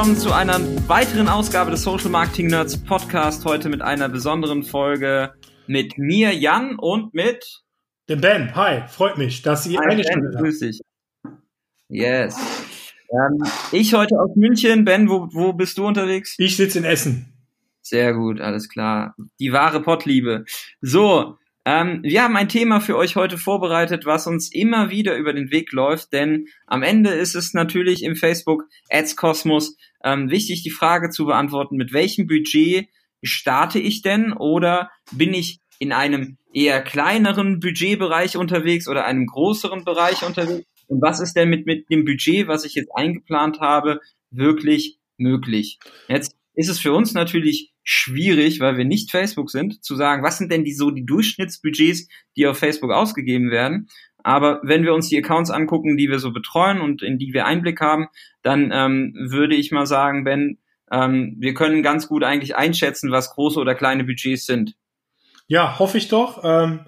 Willkommen zu einer weiteren Ausgabe des Social Marketing Nerds Podcast. Heute mit einer besonderen Folge mit mir, Jan, und mit dem Ben. Hi, freut mich, dass Sie eine Stunde Grüß dich. Yes. Ähm, ich heute aus München. Ben, wo, wo bist du unterwegs? Ich sitze in Essen. Sehr gut, alles klar. Die wahre Pottliebe. So, ähm, wir haben ein Thema für euch heute vorbereitet, was uns immer wieder über den Weg läuft, denn am Ende ist es natürlich im Facebook Ads Kosmos ähm, wichtig, die Frage zu beantworten, mit welchem Budget starte ich denn oder bin ich in einem eher kleineren Budgetbereich unterwegs oder einem größeren Bereich unterwegs? Und was ist denn mit, mit dem Budget, was ich jetzt eingeplant habe, wirklich möglich? Jetzt ist es für uns natürlich schwierig, weil wir nicht Facebook sind, zu sagen, was sind denn die so die Durchschnittsbudgets, die auf Facebook ausgegeben werden. Aber wenn wir uns die Accounts angucken, die wir so betreuen und in die wir Einblick haben, dann ähm, würde ich mal sagen, Ben, ähm, wir können ganz gut eigentlich einschätzen, was große oder kleine Budgets sind. Ja, hoffe ich doch. Ähm,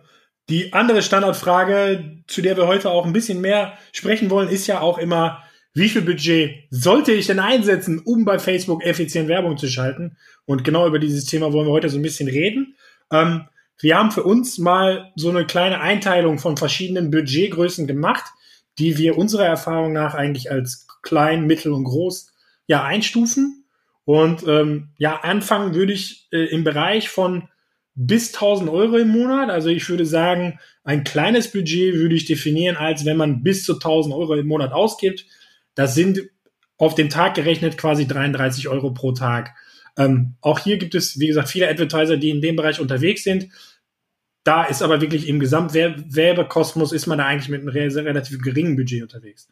die andere Standardfrage, zu der wir heute auch ein bisschen mehr sprechen wollen, ist ja auch immer, wie viel Budget sollte ich denn einsetzen, um bei Facebook effizient Werbung zu schalten? Und genau über dieses Thema wollen wir heute so ein bisschen reden. Ähm, wir haben für uns mal so eine kleine Einteilung von verschiedenen Budgetgrößen gemacht, die wir unserer Erfahrung nach eigentlich als klein, mittel und groß ja einstufen. Und ähm, ja, anfangen würde ich äh, im Bereich von bis 1000 Euro im Monat. Also ich würde sagen, ein kleines Budget würde ich definieren, als wenn man bis zu 1000 Euro im Monat ausgibt. Das sind auf den Tag gerechnet quasi 33 Euro pro Tag. Ähm, auch hier gibt es, wie gesagt, viele Advertiser, die in dem Bereich unterwegs sind. Da ist aber wirklich im Gesamtwerbekosmos ist man da eigentlich mit einem relativ geringen Budget unterwegs.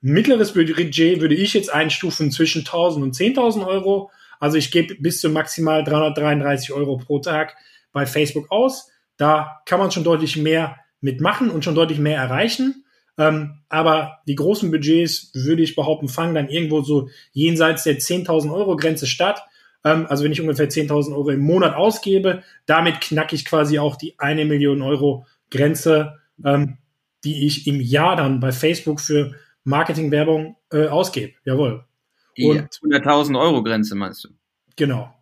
Mittleres Budget würde ich jetzt einstufen zwischen 1000 und 10.000 Euro. Also ich gebe bis zu maximal 333 Euro pro Tag bei Facebook aus. Da kann man schon deutlich mehr mitmachen und schon deutlich mehr erreichen. Ähm, aber die großen Budgets, würde ich behaupten, fangen dann irgendwo so jenseits der 10.000 Euro Grenze statt. Ähm, also wenn ich ungefähr 10.000 Euro im Monat ausgebe, damit knacke ich quasi auch die eine Million Euro Grenze, ähm, die ich im Jahr dann bei Facebook für Marketingwerbung äh, ausgebe. Jawohl. Die 100.000 Euro Grenze meinst du? Genau.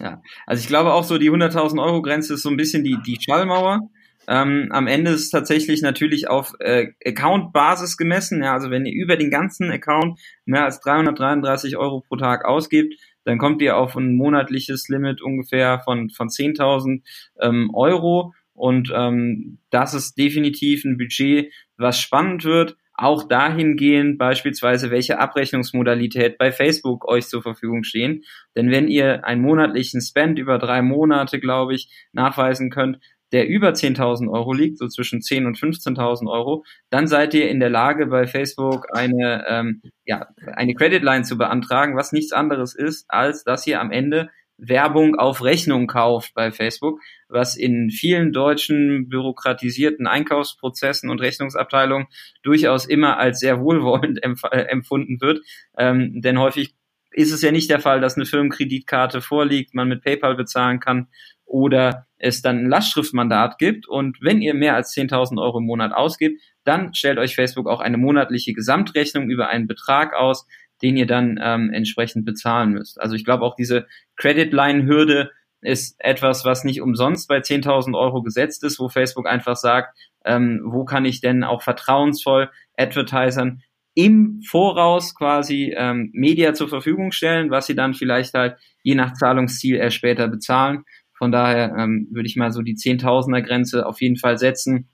Ja, also ich glaube auch so, die 100.000 Euro Grenze ist so ein bisschen die, die Schallmauer. Ähm, am Ende ist es tatsächlich natürlich auf äh, Account-Basis gemessen. Ja, also wenn ihr über den ganzen Account mehr als 333 Euro pro Tag ausgibt, dann kommt ihr auf ein monatliches Limit ungefähr von, von 10.000 ähm, Euro. Und ähm, das ist definitiv ein Budget, was spannend wird. Auch dahingehend beispielsweise, welche Abrechnungsmodalität bei Facebook euch zur Verfügung stehen. Denn wenn ihr einen monatlichen Spend über drei Monate, glaube ich, nachweisen könnt, der über 10.000 Euro liegt, so zwischen 10 und 15.000 Euro, dann seid ihr in der Lage, bei Facebook eine, ähm, ja, eine Credit Line zu beantragen, was nichts anderes ist, als dass ihr am Ende Werbung auf Rechnung kauft bei Facebook, was in vielen deutschen bürokratisierten Einkaufsprozessen und Rechnungsabteilungen durchaus immer als sehr wohlwollend empf äh, empfunden wird. Ähm, denn häufig ist es ja nicht der Fall, dass eine Firmenkreditkarte vorliegt, man mit PayPal bezahlen kann oder es dann ein Lastschriftmandat gibt und wenn ihr mehr als 10.000 Euro im Monat ausgibt, dann stellt euch Facebook auch eine monatliche Gesamtrechnung über einen Betrag aus, den ihr dann ähm, entsprechend bezahlen müsst. Also ich glaube auch diese Credit Line Hürde ist etwas, was nicht umsonst bei 10.000 Euro gesetzt ist, wo Facebook einfach sagt, ähm, wo kann ich denn auch vertrauensvoll Advertisern im Voraus quasi ähm, Media zur Verfügung stellen, was sie dann vielleicht halt je nach Zahlungsziel erst später bezahlen. Von daher ähm, würde ich mal so die Zehntausender Grenze auf jeden Fall setzen,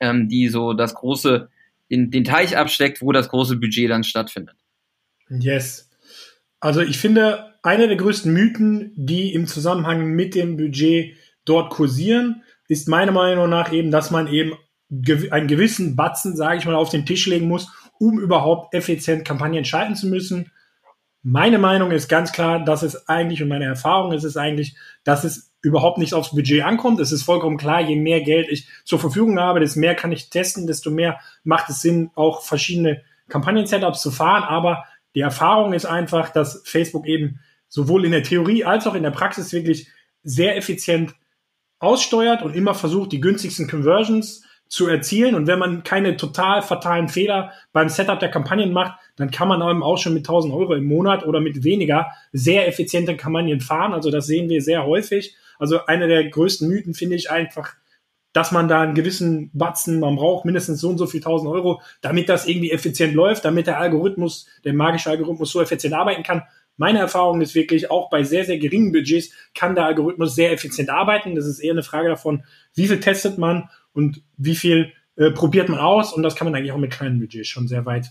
ähm, die so das große, den, den Teich absteckt, wo das große Budget dann stattfindet. Yes. Also ich finde, einer der größten Mythen, die im Zusammenhang mit dem Budget dort kursieren, ist meiner Meinung nach eben, dass man eben einen gewissen Batzen, sage ich mal, auf den Tisch legen muss, um überhaupt effizient Kampagnen schalten zu müssen. Meine Meinung ist ganz klar, dass es eigentlich und meine Erfahrung ist es eigentlich, dass es überhaupt nicht aufs Budget ankommt. Es ist vollkommen klar, je mehr Geld ich zur Verfügung habe, desto mehr kann ich testen, desto mehr macht es Sinn, auch verschiedene Kampagnen-Setups zu fahren. Aber die Erfahrung ist einfach, dass Facebook eben sowohl in der Theorie als auch in der Praxis wirklich sehr effizient aussteuert und immer versucht, die günstigsten Conversions zu erzielen. Und wenn man keine total fatalen Fehler beim Setup der Kampagnen macht, dann kann man eben auch schon mit 1000 Euro im Monat oder mit weniger sehr effiziente Kampagnen fahren. Also das sehen wir sehr häufig. Also einer der größten Mythen finde ich einfach, dass man da einen gewissen Batzen, man braucht mindestens so und so viel 1000 Euro, damit das irgendwie effizient läuft, damit der Algorithmus, der magische Algorithmus so effizient arbeiten kann. Meine Erfahrung ist wirklich, auch bei sehr, sehr geringen Budgets kann der Algorithmus sehr effizient arbeiten. Das ist eher eine Frage davon, wie viel testet man und wie viel äh, probiert man aus. Und das kann man eigentlich auch mit kleinen Budgets schon sehr weit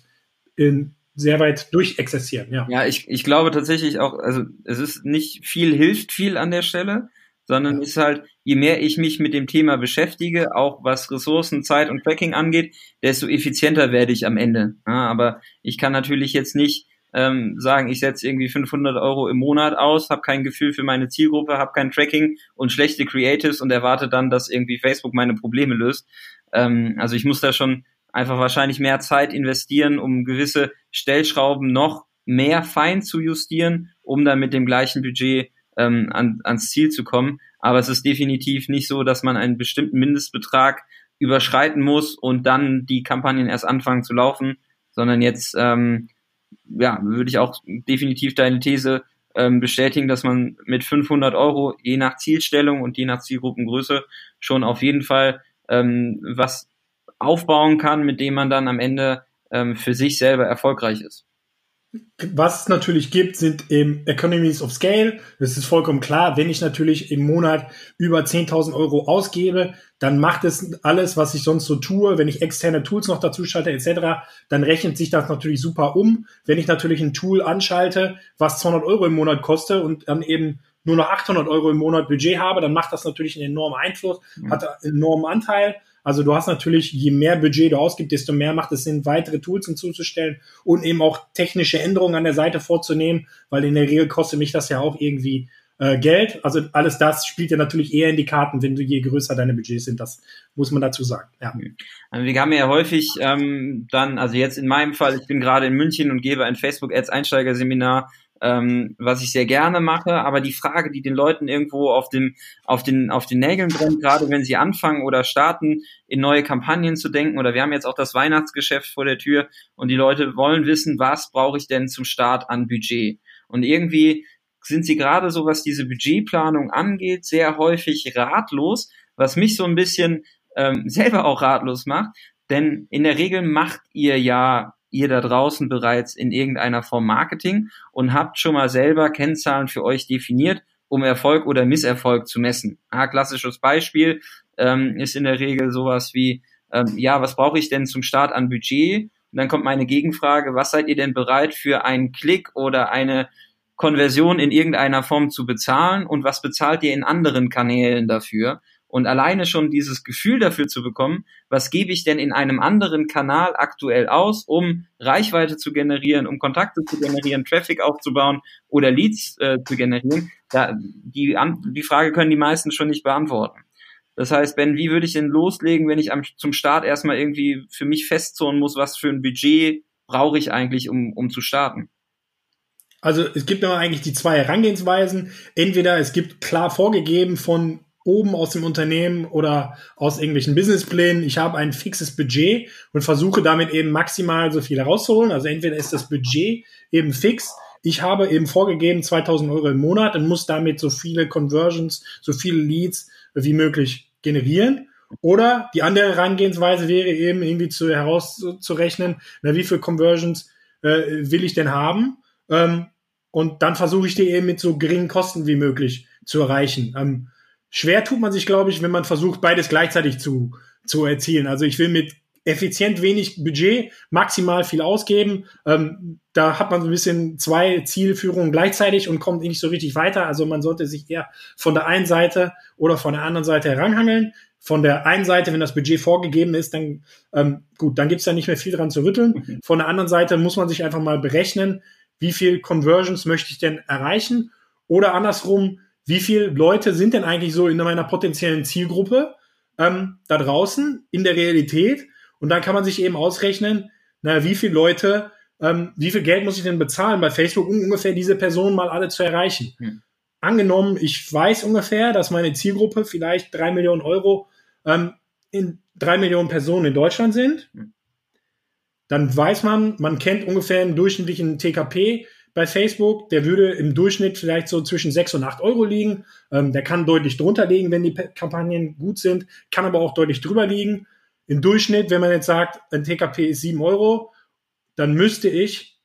in, sehr weit durchexerzieren. Ja, ja ich, ich glaube tatsächlich auch, also es ist nicht viel hilft viel an der Stelle, sondern ja. ist halt, je mehr ich mich mit dem Thema beschäftige, auch was Ressourcen, Zeit und Tracking angeht, desto effizienter werde ich am Ende. Ja, aber ich kann natürlich jetzt nicht ähm, sagen, ich setze irgendwie 500 Euro im Monat aus, habe kein Gefühl für meine Zielgruppe, habe kein Tracking und schlechte Creatives und erwarte dann, dass irgendwie Facebook meine Probleme löst. Ähm, also ich muss da schon einfach wahrscheinlich mehr Zeit investieren, um gewisse Stellschrauben noch mehr fein zu justieren, um dann mit dem gleichen Budget ähm, an, ans Ziel zu kommen. Aber es ist definitiv nicht so, dass man einen bestimmten Mindestbetrag überschreiten muss und dann die Kampagnen erst anfangen zu laufen, sondern jetzt ähm, ja, würde ich auch definitiv deine These ähm, bestätigen, dass man mit 500 Euro je nach Zielstellung und je nach Zielgruppengröße schon auf jeden Fall ähm, was aufbauen kann, mit dem man dann am Ende ähm, für sich selber erfolgreich ist. Was es natürlich gibt, sind eben Economies of Scale. Das ist vollkommen klar. Wenn ich natürlich im Monat über 10.000 Euro ausgebe, dann macht es alles, was ich sonst so tue. Wenn ich externe Tools noch dazu schalte etc., dann rechnet sich das natürlich super um. Wenn ich natürlich ein Tool anschalte, was 200 Euro im Monat kostet und dann eben nur noch 800 Euro im Monat Budget habe, dann macht das natürlich einen enormen Einfluss, hat einen enormen Anteil. Also du hast natürlich, je mehr Budget du ausgibst, desto mehr macht es Sinn, weitere Tools hinzuzustellen und eben auch technische Änderungen an der Seite vorzunehmen, weil in der Regel kostet mich das ja auch irgendwie äh, Geld. Also alles das spielt ja natürlich eher in die Karten, wenn du je größer deine Budgets sind. Das muss man dazu sagen. Ja. Also wir haben ja häufig ähm, dann, also jetzt in meinem Fall, ich bin gerade in München und gebe ein Facebook Ads Einsteigerseminar ähm, was ich sehr gerne mache. Aber die Frage, die den Leuten irgendwo auf dem, auf den, auf den Nägeln brennt, gerade wenn sie anfangen oder starten, in neue Kampagnen zu denken, oder wir haben jetzt auch das Weihnachtsgeschäft vor der Tür und die Leute wollen wissen, was brauche ich denn zum Start an Budget? Und irgendwie sind sie gerade so, was diese Budgetplanung angeht, sehr häufig ratlos, was mich so ein bisschen ähm, selber auch ratlos macht. Denn in der Regel macht ihr ja ihr da draußen bereits in irgendeiner Form Marketing und habt schon mal selber Kennzahlen für euch definiert, um Erfolg oder Misserfolg zu messen. Ah, klassisches Beispiel ähm, ist in der Regel sowas wie, ähm, ja, was brauche ich denn zum Start an Budget? Und dann kommt meine Gegenfrage, was seid ihr denn bereit für einen Klick oder eine Konversion in irgendeiner Form zu bezahlen und was bezahlt ihr in anderen Kanälen dafür? Und alleine schon dieses Gefühl dafür zu bekommen, was gebe ich denn in einem anderen Kanal aktuell aus, um Reichweite zu generieren, um Kontakte zu generieren, Traffic aufzubauen oder Leads äh, zu generieren, da, die, die Frage können die meisten schon nicht beantworten. Das heißt, Ben, wie würde ich denn loslegen, wenn ich am, zum Start erstmal irgendwie für mich festzonen muss, was für ein Budget brauche ich eigentlich, um, um zu starten? Also es gibt immer eigentlich die zwei Herangehensweisen. Entweder es gibt klar vorgegeben von oben aus dem Unternehmen oder aus irgendwelchen Businessplänen. Ich habe ein fixes Budget und versuche damit eben maximal so viel herauszuholen. Also entweder ist das Budget eben fix. Ich habe eben vorgegeben 2000 Euro im Monat und muss damit so viele Conversions, so viele Leads wie möglich generieren. Oder die andere Herangehensweise wäre eben irgendwie zu herauszurechnen, na, wie viele Conversions äh, will ich denn haben? Ähm, und dann versuche ich die eben mit so geringen Kosten wie möglich zu erreichen. Ähm, Schwer tut man sich, glaube ich, wenn man versucht, beides gleichzeitig zu, zu erzielen. Also ich will mit effizient wenig Budget maximal viel ausgeben. Ähm, da hat man so ein bisschen zwei Zielführungen gleichzeitig und kommt nicht so richtig weiter. Also man sollte sich eher von der einen Seite oder von der anderen Seite heranhangeln. Von der einen Seite, wenn das Budget vorgegeben ist, dann ähm, gut, dann gibt's da nicht mehr viel dran zu rütteln. Mhm. Von der anderen Seite muss man sich einfach mal berechnen, wie viel Conversions möchte ich denn erreichen? Oder andersrum, wie viele Leute sind denn eigentlich so in meiner potenziellen Zielgruppe ähm, da draußen in der Realität? Und dann kann man sich eben ausrechnen, naja, wie viele Leute, ähm, wie viel Geld muss ich denn bezahlen bei Facebook, um ungefähr diese Personen mal alle zu erreichen. Hm. Angenommen, ich weiß ungefähr, dass meine Zielgruppe vielleicht drei Millionen Euro ähm, in drei Millionen Personen in Deutschland sind, dann weiß man, man kennt ungefähr einen durchschnittlichen TKP bei Facebook. Der würde im Durchschnitt vielleicht so zwischen sechs und acht Euro liegen. Ähm, der kann deutlich drunter liegen, wenn die Kampagnen gut sind, kann aber auch deutlich drüber liegen. Im Durchschnitt, wenn man jetzt sagt, ein TKP ist sieben Euro, dann müsste ich,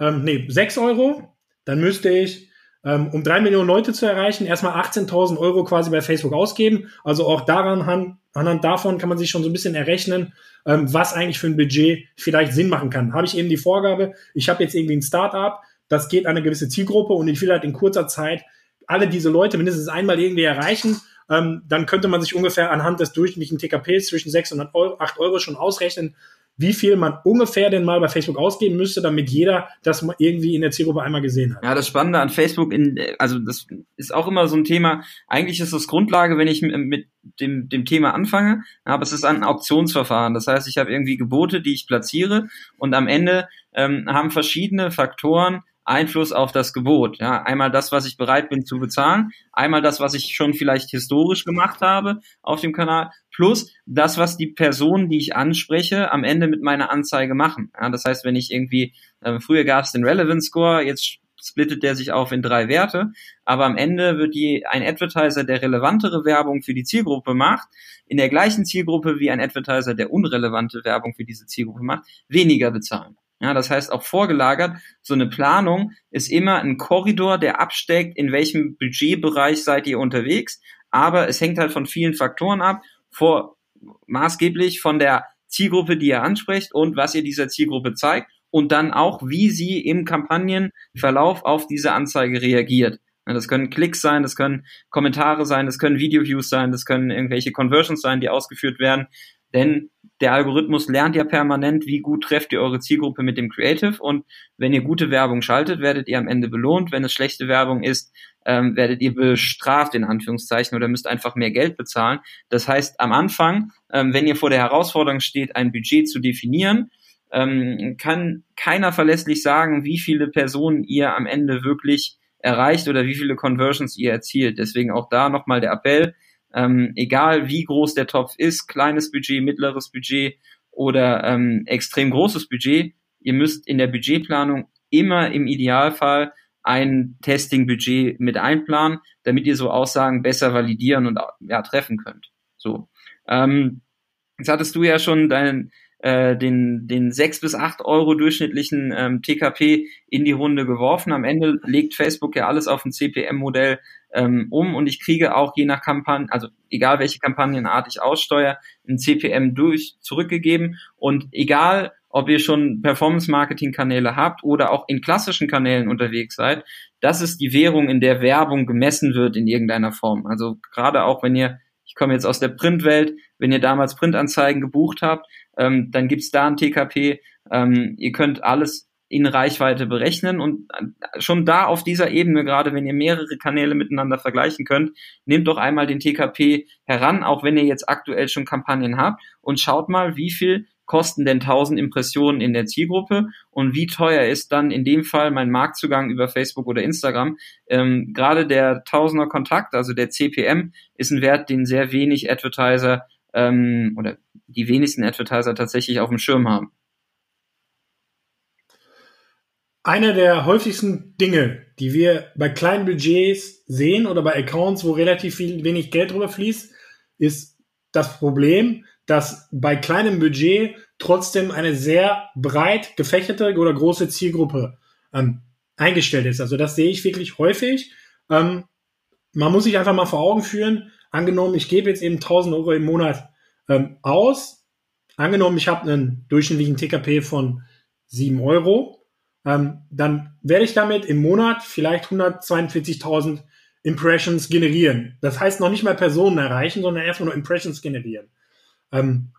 ähm, nee, sechs Euro, dann müsste ich ähm, um drei Millionen Leute zu erreichen, erstmal 18.000 Euro quasi bei Facebook ausgeben. Also auch daran, anhand davon kann man sich schon so ein bisschen errechnen, ähm, was eigentlich für ein Budget vielleicht Sinn machen kann. Habe ich eben die Vorgabe, ich habe jetzt irgendwie ein Startup, das geht an eine gewisse Zielgruppe und ich will halt in kurzer Zeit alle diese Leute mindestens einmal irgendwie erreichen, ähm, dann könnte man sich ungefähr anhand des durchschnittlichen TKPs zwischen 6 und 8 Euro schon ausrechnen, wie viel man ungefähr denn mal bei Facebook ausgeben müsste, damit jeder das irgendwie in der Zielgruppe einmal gesehen hat. Ja, das Spannende an Facebook, in, also das ist auch immer so ein Thema, eigentlich ist das Grundlage, wenn ich mit dem, dem Thema anfange, aber es ist ein Auktionsverfahren. Das heißt, ich habe irgendwie Gebote, die ich platziere und am Ende ähm, haben verschiedene Faktoren Einfluss auf das Gebot. Ja, einmal das, was ich bereit bin zu bezahlen, einmal das, was ich schon vielleicht historisch gemacht habe auf dem Kanal, plus das, was die Personen, die ich anspreche, am Ende mit meiner Anzeige machen. Ja, das heißt, wenn ich irgendwie, äh, früher gab es den Relevance Score, jetzt splittet der sich auf in drei Werte, aber am Ende wird die, ein Advertiser, der relevantere Werbung für die Zielgruppe macht, in der gleichen Zielgruppe wie ein Advertiser, der unrelevante Werbung für diese Zielgruppe macht, weniger bezahlen. Ja, das heißt auch vorgelagert, so eine Planung ist immer ein Korridor, der absteckt, in welchem Budgetbereich seid ihr unterwegs, aber es hängt halt von vielen Faktoren ab, vor, maßgeblich von der Zielgruppe, die ihr ansprecht und was ihr dieser Zielgruppe zeigt und dann auch, wie sie im Kampagnenverlauf auf diese Anzeige reagiert. Das können Klicks sein, das können Kommentare sein, das können Video-Views sein, das können irgendwelche Conversions sein, die ausgeführt werden. Denn der Algorithmus lernt ja permanent, wie gut trefft ihr eure Zielgruppe mit dem Creative und wenn ihr gute Werbung schaltet, werdet ihr am Ende belohnt. Wenn es schlechte Werbung ist, ähm, werdet ihr bestraft in Anführungszeichen oder müsst einfach mehr Geld bezahlen. Das heißt, am Anfang, ähm, wenn ihr vor der Herausforderung steht, ein Budget zu definieren, ähm, kann keiner verlässlich sagen, wie viele Personen ihr am Ende wirklich erreicht oder wie viele Conversions ihr erzielt. Deswegen auch da nochmal der Appell, ähm, egal wie groß der Topf ist, kleines Budget, mittleres Budget oder ähm, extrem großes Budget, ihr müsst in der Budgetplanung immer im Idealfall ein Testing-Budget mit einplanen, damit ihr so Aussagen besser validieren und ja, treffen könnt. So. Ähm, jetzt hattest du ja schon deinen äh, den, den 6 bis 8 Euro durchschnittlichen ähm, TKP in die Runde geworfen. Am Ende legt Facebook ja alles auf ein CPM-Modell ähm, um und ich kriege auch je nach Kampagne, also egal welche Kampagnenart ich aussteuere, ein CPM durch zurückgegeben und egal ob ihr schon Performance-Marketing-Kanäle habt oder auch in klassischen Kanälen unterwegs seid, das ist die Währung, in der Werbung gemessen wird in irgendeiner Form. Also gerade auch wenn ihr, ich komme jetzt aus der Printwelt, wenn ihr damals Printanzeigen gebucht habt, ähm, dann gibt's da ein TKP. Ähm, ihr könnt alles in Reichweite berechnen und äh, schon da auf dieser Ebene, gerade wenn ihr mehrere Kanäle miteinander vergleichen könnt, nehmt doch einmal den TKP heran, auch wenn ihr jetzt aktuell schon Kampagnen habt und schaut mal, wie viel kosten denn 1000 Impressionen in der Zielgruppe und wie teuer ist dann in dem Fall mein Marktzugang über Facebook oder Instagram. Ähm, gerade der Tausender Kontakt, also der CPM, ist ein Wert, den sehr wenig Advertiser ähm, oder die wenigsten Advertiser tatsächlich auf dem Schirm haben. Einer der häufigsten Dinge, die wir bei kleinen Budgets sehen oder bei Accounts, wo relativ viel, wenig Geld drüber fließt, ist das Problem, dass bei kleinem Budget trotzdem eine sehr breit gefächerte oder große Zielgruppe ähm, eingestellt ist. Also das sehe ich wirklich häufig. Ähm, man muss sich einfach mal vor Augen führen, angenommen, ich gebe jetzt eben 1000 Euro im Monat ähm, aus. Angenommen, ich habe einen durchschnittlichen TKP von 7 Euro, ähm, dann werde ich damit im Monat vielleicht 142.000 Impressions generieren. Das heißt noch nicht mal Personen erreichen, sondern erstmal nur Impressions generieren. Ähm,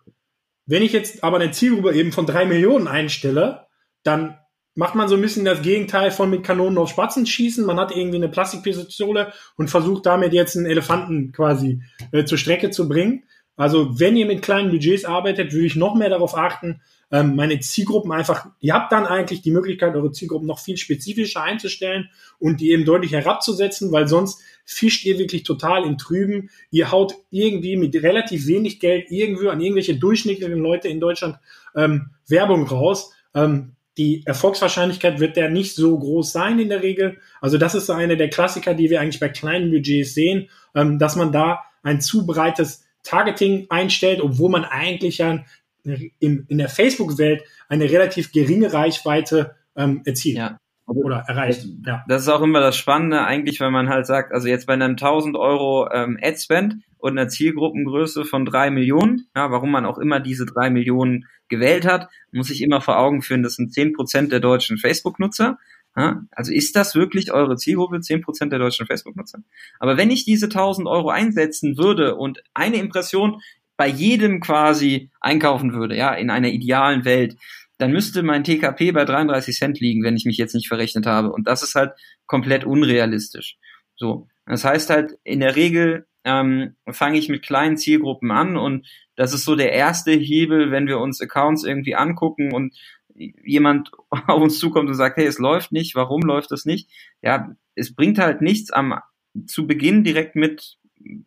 wenn ich jetzt aber eine Zielgruppe eben von drei Millionen einstelle, dann macht man so ein bisschen das Gegenteil von mit Kanonen auf Spatzen schießen. Man hat irgendwie eine Plastikpistole und versucht damit jetzt einen Elefanten quasi äh, zur Strecke zu bringen. Also wenn ihr mit kleinen Budgets arbeitet, würde ich noch mehr darauf achten, ähm, meine Zielgruppen einfach, ihr habt dann eigentlich die Möglichkeit, eure Zielgruppen noch viel spezifischer einzustellen und die eben deutlich herabzusetzen, weil sonst fischt ihr wirklich total in Trüben. Ihr haut irgendwie mit relativ wenig Geld irgendwo an irgendwelche durchschnittlichen Leute in Deutschland ähm, Werbung raus. Ähm, die Erfolgswahrscheinlichkeit wird der nicht so groß sein in der Regel. Also das ist so eine der Klassiker, die wir eigentlich bei kleinen Budgets sehen, ähm, dass man da ein zu breites Targeting einstellt, obwohl man eigentlich ja in, in der Facebook-Welt eine relativ geringe Reichweite ähm, erzielt. Ja. Oder erreicht. Ja. Das ist auch immer das Spannende eigentlich, wenn man halt sagt, also jetzt bei einem 1000 Euro ähm, Ad-Spend und einer Zielgruppengröße von drei Millionen, ja, warum man auch immer diese drei Millionen gewählt hat, muss ich immer vor Augen führen, das sind zehn Prozent der deutschen Facebook-Nutzer. Ja, also ist das wirklich eure Zielgruppe, zehn Prozent der deutschen Facebook-Nutzer? Aber wenn ich diese 1000 Euro einsetzen würde und eine Impression bei jedem quasi einkaufen würde, ja, in einer idealen Welt, dann müsste mein TKP bei 33 Cent liegen, wenn ich mich jetzt nicht verrechnet habe. Und das ist halt komplett unrealistisch. So. Das heißt halt, in der Regel ähm, fange ich mit kleinen Zielgruppen an und das ist so der erste Hebel, wenn wir uns Accounts irgendwie angucken und jemand auf uns zukommt und sagt, hey, es läuft nicht, warum läuft es nicht? Ja, es bringt halt nichts am zu Beginn direkt mit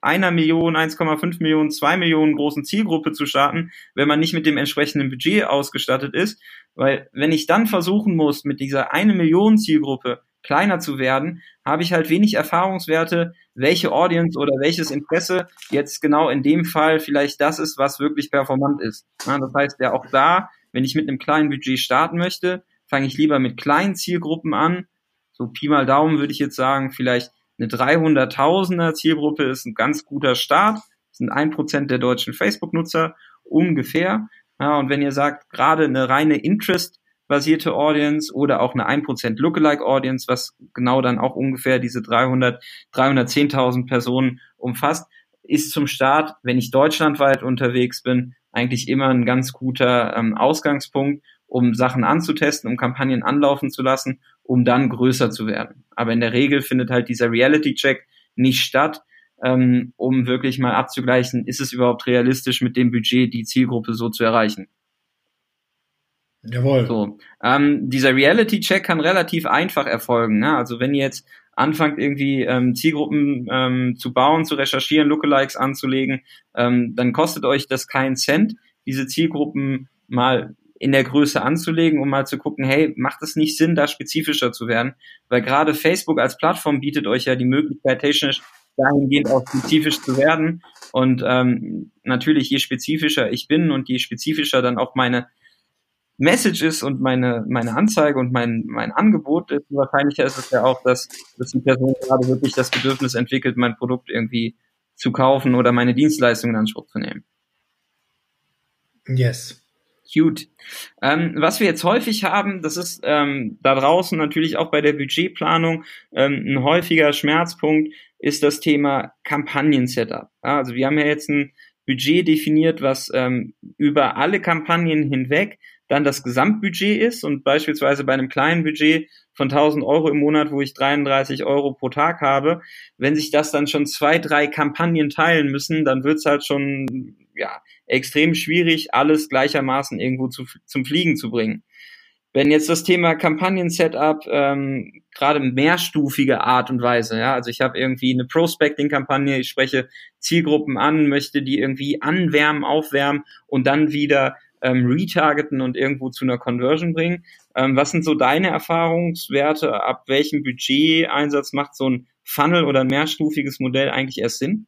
einer Million, 1,5 Millionen, zwei Millionen großen Zielgruppe zu starten, wenn man nicht mit dem entsprechenden Budget ausgestattet ist. Weil wenn ich dann versuchen muss, mit dieser eine Million Zielgruppe kleiner zu werden, habe ich halt wenig Erfahrungswerte, welche Audience oder welches Interesse jetzt genau in dem Fall vielleicht das ist, was wirklich performant ist. Ja, das heißt ja auch da, wenn ich mit einem kleinen Budget starten möchte, fange ich lieber mit kleinen Zielgruppen an. So Pi mal Daumen würde ich jetzt sagen, vielleicht eine 300.000er Zielgruppe ist ein ganz guter Start. Das sind ein Prozent der deutschen Facebook-Nutzer ungefähr. Ja, und wenn ihr sagt, gerade eine reine Interest-basierte Audience oder auch eine 1% Lookalike Audience, was genau dann auch ungefähr diese 300, 310.000 Personen umfasst, ist zum Start, wenn ich deutschlandweit unterwegs bin, eigentlich immer ein ganz guter ähm, Ausgangspunkt, um Sachen anzutesten, um Kampagnen anlaufen zu lassen um dann größer zu werden. Aber in der Regel findet halt dieser Reality-Check nicht statt, ähm, um wirklich mal abzugleichen, ist es überhaupt realistisch mit dem Budget die Zielgruppe so zu erreichen. Jawohl. So, ähm, dieser Reality-Check kann relativ einfach erfolgen. Ne? Also wenn ihr jetzt anfangt irgendwie ähm, Zielgruppen ähm, zu bauen, zu recherchieren, Lookalikes anzulegen, ähm, dann kostet euch das keinen Cent, diese Zielgruppen mal in der Größe anzulegen, um mal zu gucken, hey, macht es nicht Sinn, da spezifischer zu werden? Weil gerade Facebook als Plattform bietet euch ja die Möglichkeit, technisch dahingehend auch spezifisch zu werden. Und ähm, natürlich, je spezifischer ich bin und je spezifischer dann auch meine Message ist und meine, meine Anzeige und mein, mein Angebot, ist, wahrscheinlicher ist es ja auch, dass, dass die Person gerade wirklich das Bedürfnis entwickelt, mein Produkt irgendwie zu kaufen oder meine Dienstleistungen in Anspruch zu nehmen. Yes. Cute. Ähm, was wir jetzt häufig haben, das ist ähm, da draußen natürlich auch bei der Budgetplanung ähm, ein häufiger Schmerzpunkt, ist das Thema Kampagnen-Setup. Ja, also wir haben ja jetzt ein Budget definiert, was ähm, über alle Kampagnen hinweg dann das Gesamtbudget ist und beispielsweise bei einem kleinen Budget von 1000 Euro im Monat, wo ich 33 Euro pro Tag habe, wenn sich das dann schon zwei, drei Kampagnen teilen müssen, dann wird's halt schon ja extrem schwierig, alles gleichermaßen irgendwo zu, zum Fliegen zu bringen. Wenn jetzt das Thema Kampagnen-Setup ähm, gerade mehrstufige Art und Weise, ja, also ich habe irgendwie eine Prospecting-Kampagne, ich spreche Zielgruppen an, möchte die irgendwie anwärmen, aufwärmen und dann wieder ähm, retargeten und irgendwo zu einer Conversion bringen. Ähm, was sind so deine Erfahrungswerte? Ab welchem Budget-Einsatz macht so ein Funnel oder ein mehrstufiges Modell eigentlich erst Sinn?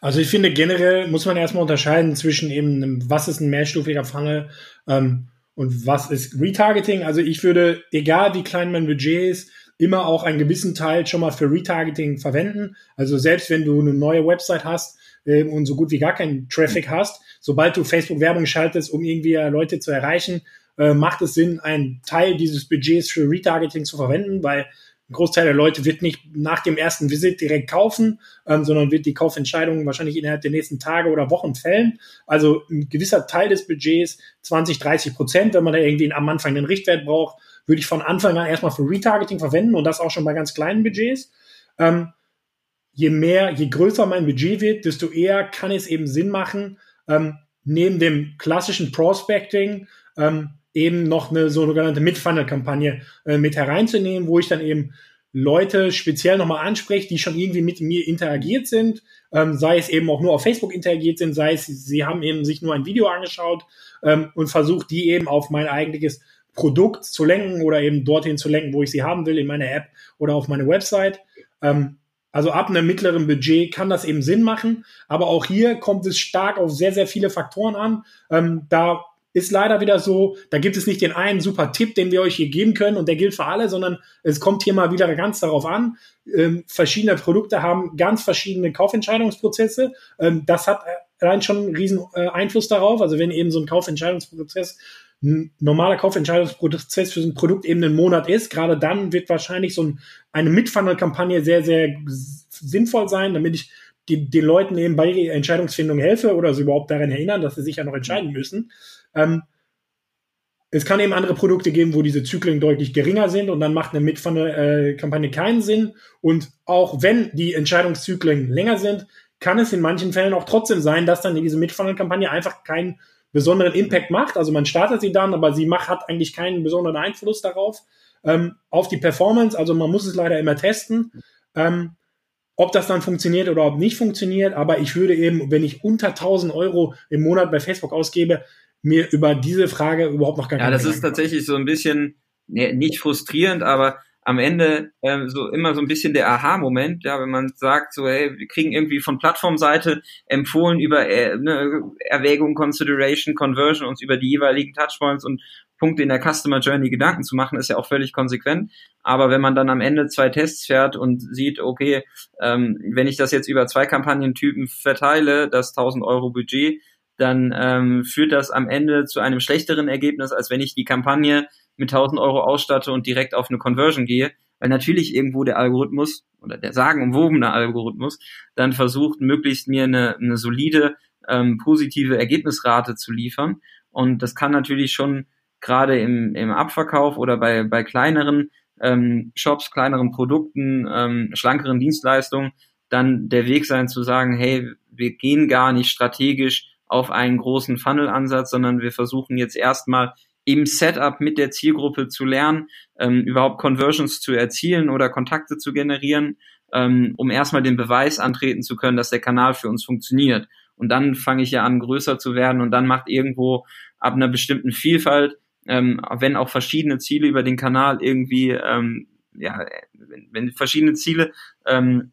Also ich finde generell muss man erstmal unterscheiden zwischen eben, was ist ein mehrstufiger Funnel ähm, und was ist Retargeting. Also ich würde, egal wie klein mein Budget ist, immer auch einen gewissen Teil schon mal für Retargeting verwenden. Also selbst wenn du eine neue Website hast äh, und so gut wie gar keinen Traffic hast, sobald du Facebook-Werbung schaltest, um irgendwie Leute zu erreichen, äh, macht es Sinn, einen Teil dieses Budgets für Retargeting zu verwenden, weil ein Großteil der Leute wird nicht nach dem ersten Visit direkt kaufen, ähm, sondern wird die Kaufentscheidung wahrscheinlich innerhalb der nächsten Tage oder Wochen fällen. Also ein gewisser Teil des Budgets, 20, 30 Prozent, wenn man da irgendwie am Anfang den Richtwert braucht, würde ich von Anfang an erstmal für Retargeting verwenden und das auch schon bei ganz kleinen Budgets. Ähm, je mehr, je größer mein Budget wird, desto eher kann es eben Sinn machen, ähm, neben dem klassischen Prospecting ähm, eben noch eine sogenannte Mid-Funnel-Kampagne äh, mit hereinzunehmen, wo ich dann eben Leute speziell nochmal anspreche, die schon irgendwie mit mir interagiert sind, ähm, sei es eben auch nur auf Facebook interagiert sind, sei es, sie haben eben sich nur ein Video angeschaut ähm, und versucht, die eben auf mein eigentliches Produkt zu lenken oder eben dorthin zu lenken, wo ich sie haben will, in meine App oder auf meine Website. Ähm, also ab einem mittleren Budget kann das eben Sinn machen, aber auch hier kommt es stark auf sehr, sehr viele Faktoren an. Ähm, da ist leider wieder so, da gibt es nicht den einen super Tipp, den wir euch hier geben können und der gilt für alle, sondern es kommt hier mal wieder ganz darauf an. Ähm, verschiedene Produkte haben ganz verschiedene Kaufentscheidungsprozesse. Ähm, das hat allein schon einen riesen äh, Einfluss darauf. Also wenn eben so ein Kaufentscheidungsprozess ein normaler Kaufentscheidungsprozess für so ein Produkt eben einen Monat ist, gerade dann wird wahrscheinlich so ein, eine Mitfunnel-Kampagne sehr, sehr sinnvoll sein, damit ich die, den Leuten eben bei ihrer Entscheidungsfindung helfe oder sie überhaupt daran erinnern, dass sie sich ja noch entscheiden müssen. Ähm, es kann eben andere Produkte geben, wo diese Zyklen deutlich geringer sind und dann macht eine Mitfunnel-Kampagne keinen Sinn. Und auch wenn die Entscheidungszyklen länger sind, kann es in manchen Fällen auch trotzdem sein, dass dann diese Mitfunnel-Kampagne einfach keinen besonderen Impact macht. Also man startet sie dann, aber sie macht, hat eigentlich keinen besonderen Einfluss darauf, ähm, auf die Performance. Also man muss es leider immer testen. Ähm, ob das dann funktioniert oder ob nicht funktioniert, aber ich würde eben, wenn ich unter 1000 Euro im Monat bei Facebook ausgebe, mir über diese Frage überhaupt noch gar keine Ja, das ist tatsächlich so ein bisschen, ne, nicht frustrierend, aber am Ende ähm, so immer so ein bisschen der Aha-Moment, ja, wenn man sagt, so, hey, wir kriegen irgendwie von Plattformseite empfohlen über äh, ne, Erwägung, Consideration, Conversion, uns über die jeweiligen Touchpoints und Punkte in der Customer Journey Gedanken zu machen, ist ja auch völlig konsequent. Aber wenn man dann am Ende zwei Tests fährt und sieht, okay, ähm, wenn ich das jetzt über zwei Kampagnentypen verteile, das 1000 Euro Budget, dann ähm, führt das am Ende zu einem schlechteren Ergebnis, als wenn ich die Kampagne mit 1000 Euro ausstatte und direkt auf eine Conversion gehe, weil natürlich irgendwo der Algorithmus oder der sagenumwobene Algorithmus dann versucht, möglichst mir eine, eine solide ähm, positive Ergebnisrate zu liefern. Und das kann natürlich schon gerade im, im Abverkauf oder bei, bei kleineren ähm, Shops, kleineren Produkten, ähm, schlankeren Dienstleistungen dann der Weg sein zu sagen, hey, wir gehen gar nicht strategisch auf einen großen Funnel-Ansatz, sondern wir versuchen jetzt erstmal im Setup mit der Zielgruppe zu lernen, ähm, überhaupt Conversions zu erzielen oder Kontakte zu generieren, ähm, um erstmal den Beweis antreten zu können, dass der Kanal für uns funktioniert. Und dann fange ich ja an, größer zu werden und dann macht irgendwo ab einer bestimmten Vielfalt, ähm, wenn auch verschiedene Ziele über den Kanal irgendwie, ähm, ja, wenn, wenn verschiedene Ziele ähm,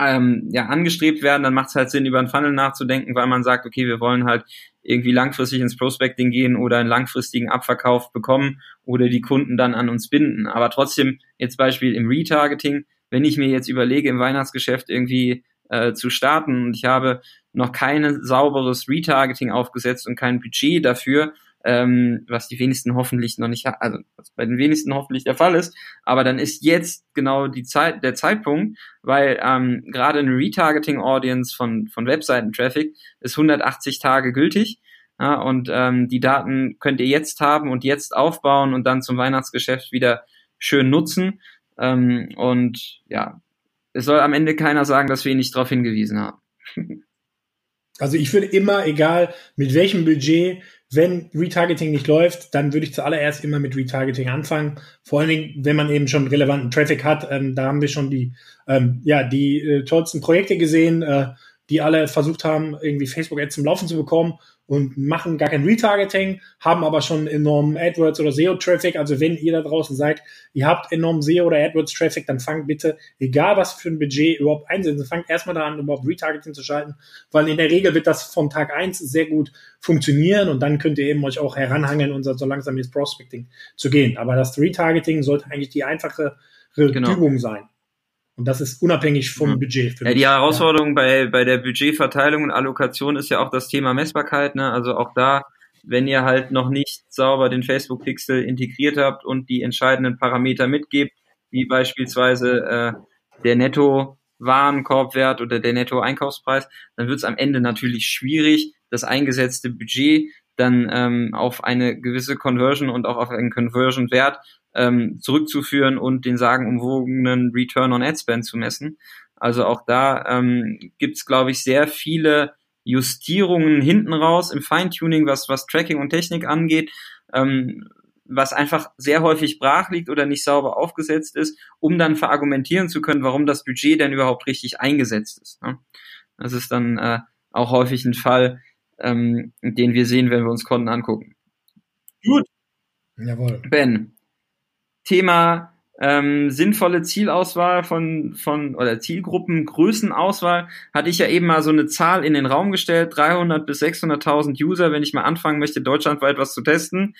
ähm, ja, angestrebt werden, dann macht es halt Sinn, über einen Funnel nachzudenken, weil man sagt, okay, wir wollen halt irgendwie langfristig ins Prospecting gehen oder einen langfristigen Abverkauf bekommen oder die Kunden dann an uns binden. Aber trotzdem, jetzt Beispiel im Retargeting, wenn ich mir jetzt überlege, im Weihnachtsgeschäft irgendwie äh, zu starten und ich habe noch kein sauberes Retargeting aufgesetzt und kein Budget dafür, ähm, was die wenigsten hoffentlich noch nicht, also was bei den wenigsten hoffentlich der Fall ist, aber dann ist jetzt genau die Zeit, der Zeitpunkt, weil ähm, gerade eine Retargeting-Audience von, von Webseiten-Traffic ist 180 Tage gültig. Ja, und ähm, die Daten könnt ihr jetzt haben und jetzt aufbauen und dann zum Weihnachtsgeschäft wieder schön nutzen. Ähm, und ja, es soll am Ende keiner sagen, dass wir ihn nicht darauf hingewiesen haben. Also ich würde immer, egal mit welchem Budget, wenn Retargeting nicht läuft, dann würde ich zuallererst immer mit Retargeting anfangen. Vor allen Dingen, wenn man eben schon relevanten Traffic hat. Ähm, da haben wir schon die, ähm, ja, die äh, tollsten Projekte gesehen, äh, die alle versucht haben, irgendwie Facebook-Ads zum Laufen zu bekommen und machen gar kein Retargeting, haben aber schon enormen AdWords oder SEO-Traffic. Also wenn ihr da draußen seid, ihr habt enormen SEO oder AdWords-Traffic, dann fangt bitte, egal was für ein Budget überhaupt einsetzen, fangt erstmal daran, überhaupt Retargeting zu schalten, weil in der Regel wird das von Tag eins sehr gut funktionieren und dann könnt ihr eben euch auch heranhangeln und so langsam ins Prospecting zu gehen. Aber das Retargeting sollte eigentlich die einfache genau. Übung sein. Und das ist unabhängig vom mhm. Budget. ja, die Herausforderung ja. bei, bei der Budgetverteilung und Allokation ist ja auch das Thema Messbarkeit. Ne? Also auch da, wenn ihr halt noch nicht sauber den Facebook-Pixel integriert habt und die entscheidenden Parameter mitgebt, wie beispielsweise äh, der Netto-Warenkorbwert oder der Netto-Einkaufspreis, dann wird es am Ende natürlich schwierig, das eingesetzte Budget dann ähm, auf eine gewisse Conversion und auch auf einen Conversion-Wert ähm, zurückzuführen und den sagenumwogenen Return on Ad Spend zu messen. Also auch da ähm, gibt es, glaube ich, sehr viele Justierungen hinten raus im Feintuning, was, was Tracking und Technik angeht, ähm, was einfach sehr häufig brach liegt oder nicht sauber aufgesetzt ist, um dann verargumentieren zu können, warum das Budget denn überhaupt richtig eingesetzt ist. Ne? Das ist dann äh, auch häufig ein Fall, ähm, den wir sehen, wenn wir uns Konten angucken. Gut. Jawohl. Ben, Thema ähm, sinnvolle Zielauswahl von, von oder Zielgruppengrößenauswahl hatte ich ja eben mal so eine Zahl in den Raum gestellt, 300 bis 600.000 User, wenn ich mal anfangen möchte, deutschlandweit was zu testen.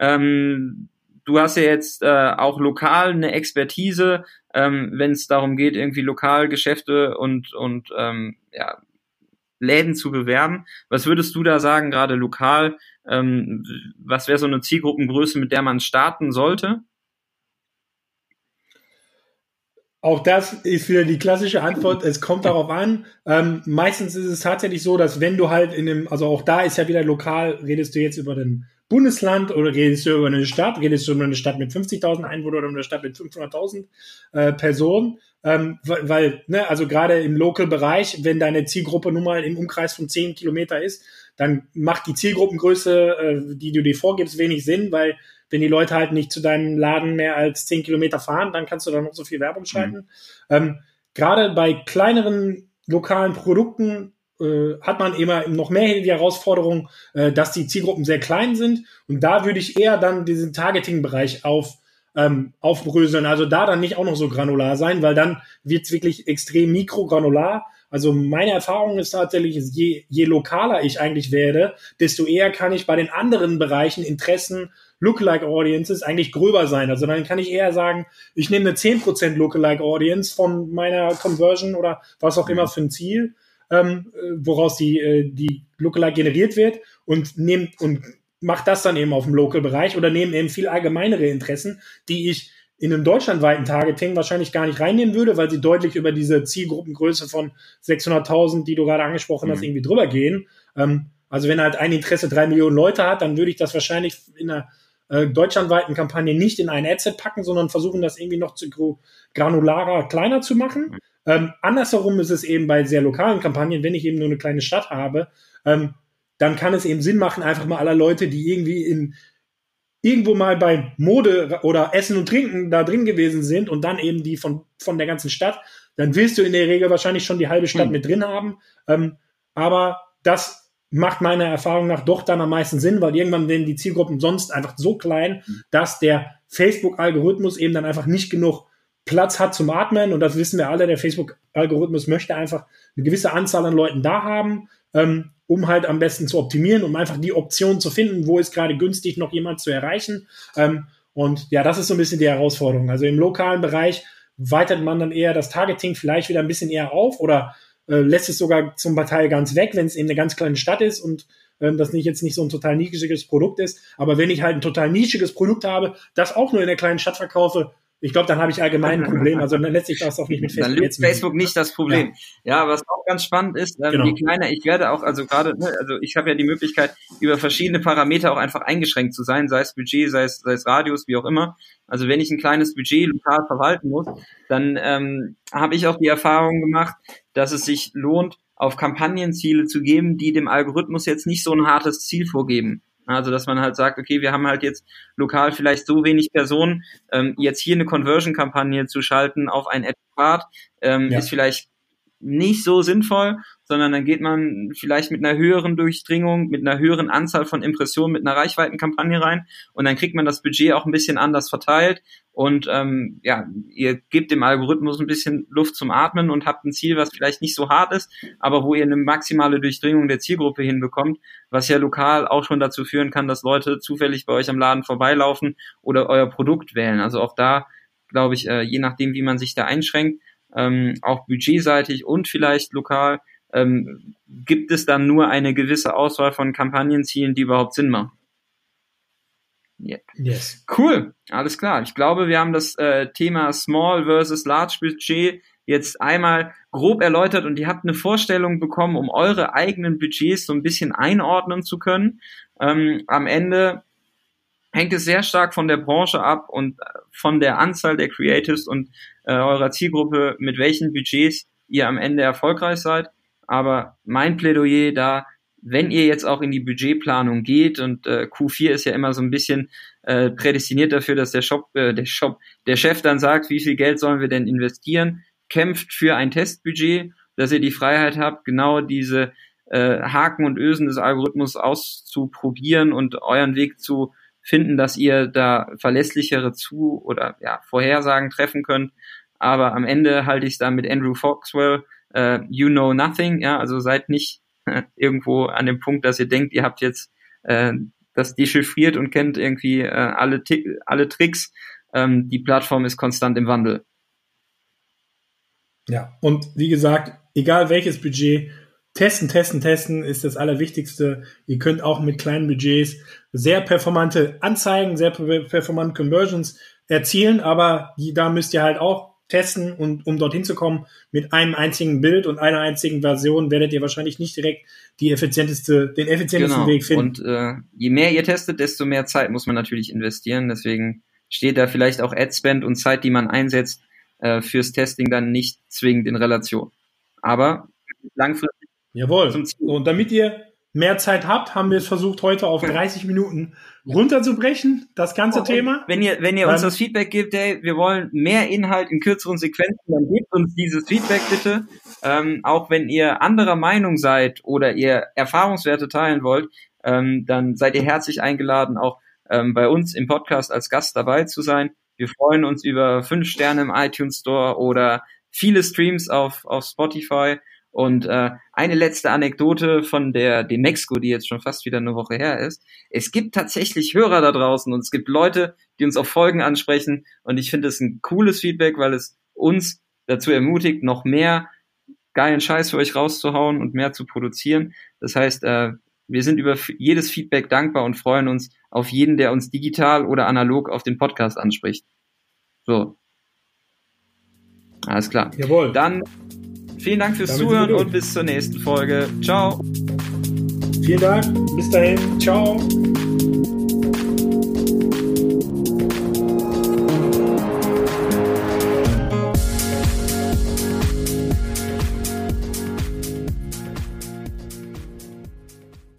Ähm, du hast ja jetzt äh, auch lokal eine Expertise, ähm, wenn es darum geht, irgendwie lokal Geschäfte und, und ähm, ja, Läden zu bewerben. Was würdest du da sagen, gerade lokal? Ähm, was wäre so eine Zielgruppengröße, mit der man starten sollte? Auch das ist wieder die klassische Antwort. Es kommt darauf an. Ähm, meistens ist es tatsächlich so, dass wenn du halt in dem, also auch da ist ja wieder lokal, redest du jetzt über den Bundesland oder redest du über eine Stadt, redest du über eine Stadt mit 50.000 Einwohnern oder eine Stadt mit 500.000 äh, Personen, ähm, weil, ne, also gerade im Local-Bereich, wenn deine Zielgruppe nun mal im Umkreis von 10 Kilometer ist, dann macht die Zielgruppengröße, äh, die du dir vorgibst, wenig Sinn, weil wenn die Leute halt nicht zu deinem Laden mehr als zehn Kilometer fahren, dann kannst du da noch so viel Werbung schalten. Mhm. Ähm, Gerade bei kleineren lokalen Produkten äh, hat man immer noch mehr die Herausforderung, äh, dass die Zielgruppen sehr klein sind. Und da würde ich eher dann diesen Targeting-Bereich auf ähm, aufbröseln. Also da dann nicht auch noch so granular sein, weil dann wird es wirklich extrem mikrogranular. Also meine Erfahrung ist tatsächlich, je, je lokaler ich eigentlich werde, desto eher kann ich bei den anderen Bereichen Interessen Lookalike Audiences eigentlich gröber sein. Also dann kann ich eher sagen, ich nehme eine 10% Lookalike Audience von meiner Conversion oder was auch immer für ein Ziel, ähm, äh, woraus die, äh, die Lookalike generiert wird und nehme und mache das dann eben auf dem Local-Bereich oder nehme eben viel allgemeinere Interessen, die ich in einem deutschlandweiten Targeting wahrscheinlich gar nicht reinnehmen würde, weil sie deutlich über diese Zielgruppengröße von 600.000, die du gerade angesprochen mhm. hast, irgendwie drüber gehen. Ähm, also wenn halt ein Interesse drei Millionen Leute hat, dann würde ich das wahrscheinlich in einer äh, deutschlandweiten Kampagne nicht in ein Adset packen, sondern versuchen das irgendwie noch zu granularer, kleiner zu machen. Mhm. Ähm, andersherum ist es eben bei sehr lokalen Kampagnen, wenn ich eben nur eine kleine Stadt habe, ähm, dann kann es eben Sinn machen, einfach mal aller Leute, die irgendwie in irgendwo mal bei Mode oder Essen und Trinken da drin gewesen sind und dann eben die von, von der ganzen Stadt, dann willst du in der Regel wahrscheinlich schon die halbe Stadt mhm. mit drin haben. Ähm, aber das macht meiner Erfahrung nach doch dann am meisten Sinn, weil irgendwann werden die Zielgruppen sonst einfach so klein, mhm. dass der Facebook-Algorithmus eben dann einfach nicht genug Platz hat zum Atmen. Und das wissen wir alle, der Facebook-Algorithmus möchte einfach eine gewisse Anzahl an Leuten da haben. Ähm, um halt am besten zu optimieren, um einfach die Option zu finden, wo ist gerade günstig, noch jemand zu erreichen. Ähm, und ja, das ist so ein bisschen die Herausforderung. Also im lokalen Bereich weitet man dann eher das Targeting vielleicht wieder ein bisschen eher auf oder äh, lässt es sogar zum Teil ganz weg, wenn es eben eine ganz kleine Stadt ist und ähm, das nicht jetzt nicht so ein total nischiges Produkt ist. Aber wenn ich halt ein total nischiges Produkt habe, das auch nur in der kleinen Stadt verkaufe, ich glaube, dann habe ich allgemein ein Problem. Also dann lässt sich das auch nicht mit Facebook. Dann löst Facebook nicht das Problem. Ja. ja, was auch ganz spannend ist, ähm, genau. je kleiner ich werde, auch also gerade, ne, also ich habe ja die Möglichkeit, über verschiedene Parameter auch einfach eingeschränkt zu sein, sei es Budget, sei es, sei es Radius, wie auch immer. Also wenn ich ein kleines Budget lokal verwalten muss, dann ähm, habe ich auch die Erfahrung gemacht, dass es sich lohnt, auf Kampagnenziele zu geben, die dem Algorithmus jetzt nicht so ein hartes Ziel vorgeben. Also dass man halt sagt, okay, wir haben halt jetzt lokal vielleicht so wenig Personen, ähm, jetzt hier eine Conversion-Kampagne zu schalten auf ein Ad ähm, ja. ist vielleicht nicht so sinnvoll, sondern dann geht man vielleicht mit einer höheren Durchdringung, mit einer höheren Anzahl von Impressionen, mit einer Reichweitenkampagne rein und dann kriegt man das Budget auch ein bisschen anders verteilt und ähm, ja, ihr gebt dem Algorithmus ein bisschen Luft zum Atmen und habt ein Ziel, was vielleicht nicht so hart ist, aber wo ihr eine maximale Durchdringung der Zielgruppe hinbekommt, was ja lokal auch schon dazu führen kann, dass Leute zufällig bei euch am Laden vorbeilaufen oder euer Produkt wählen. Also auch da glaube ich, äh, je nachdem, wie man sich da einschränkt, ähm, auch budgetseitig und vielleicht lokal, ähm, gibt es dann nur eine gewisse Auswahl von Kampagnenzielen, die überhaupt Sinn machen. Yep. Yes. Cool, alles klar. Ich glaube, wir haben das äh, Thema Small versus Large Budget jetzt einmal grob erläutert und ihr habt eine Vorstellung bekommen, um eure eigenen Budgets so ein bisschen einordnen zu können. Ähm, am Ende hängt es sehr stark von der Branche ab und äh, von der Anzahl der Creatives und äh, eurer Zielgruppe, mit welchen Budgets ihr am Ende erfolgreich seid. Aber mein Plädoyer da, wenn ihr jetzt auch in die Budgetplanung geht und äh, Q4 ist ja immer so ein bisschen äh, prädestiniert dafür, dass der Shop, äh, der Shop, der Chef dann sagt, wie viel Geld sollen wir denn investieren, kämpft für ein Testbudget, dass ihr die Freiheit habt, genau diese äh, Haken und Ösen des Algorithmus auszuprobieren und euren Weg zu finden, dass ihr da verlässlichere zu oder ja, Vorhersagen treffen könnt. Aber am Ende halte ich es da mit Andrew Foxwell, äh, you know nothing, ja, also seid nicht irgendwo an dem Punkt, dass ihr denkt, ihr habt jetzt äh, das dechiffriert und kennt irgendwie äh, alle, alle Tricks. Ähm, die Plattform ist konstant im Wandel. Ja, und wie gesagt, egal welches Budget, testen, testen, testen ist das Allerwichtigste. Ihr könnt auch mit kleinen Budgets sehr performante Anzeigen, sehr performante Conversions erzielen, aber die, da müsst ihr halt auch testen und um dorthin zu kommen, mit einem einzigen Bild und einer einzigen Version werdet ihr wahrscheinlich nicht direkt die effizienteste, den effizientesten genau. Weg finden. Und äh, je mehr ihr testet, desto mehr Zeit muss man natürlich investieren. Deswegen steht da vielleicht auch Adspend und Zeit, die man einsetzt, äh, fürs Testing dann nicht zwingend in Relation. Aber langfristig. Jawohl. Und damit ihr mehr Zeit habt, haben wir es versucht, heute auf 30 Minuten runterzubrechen, das ganze oh, Thema. Wenn ihr, wenn ihr uns das Feedback gebt, ey, wir wollen mehr Inhalt in kürzeren Sequenzen, dann gebt uns dieses Feedback bitte. Ähm, auch wenn ihr anderer Meinung seid oder ihr Erfahrungswerte teilen wollt, ähm, dann seid ihr herzlich eingeladen, auch ähm, bei uns im Podcast als Gast dabei zu sein. Wir freuen uns über fünf Sterne im iTunes Store oder viele Streams auf, auf Spotify. Und äh, eine letzte Anekdote von der Demexco, die jetzt schon fast wieder eine Woche her ist. Es gibt tatsächlich Hörer da draußen und es gibt Leute, die uns auf Folgen ansprechen. Und ich finde es ein cooles Feedback, weil es uns dazu ermutigt, noch mehr geilen Scheiß für euch rauszuhauen und mehr zu produzieren. Das heißt, äh, wir sind über jedes Feedback dankbar und freuen uns auf jeden, der uns digital oder analog auf den Podcast anspricht. So. Alles klar. Jawohl. Dann Vielen Dank fürs Damit Zuhören und bis zur nächsten Folge. Ciao. Vielen Dank. Bis dahin. Ciao.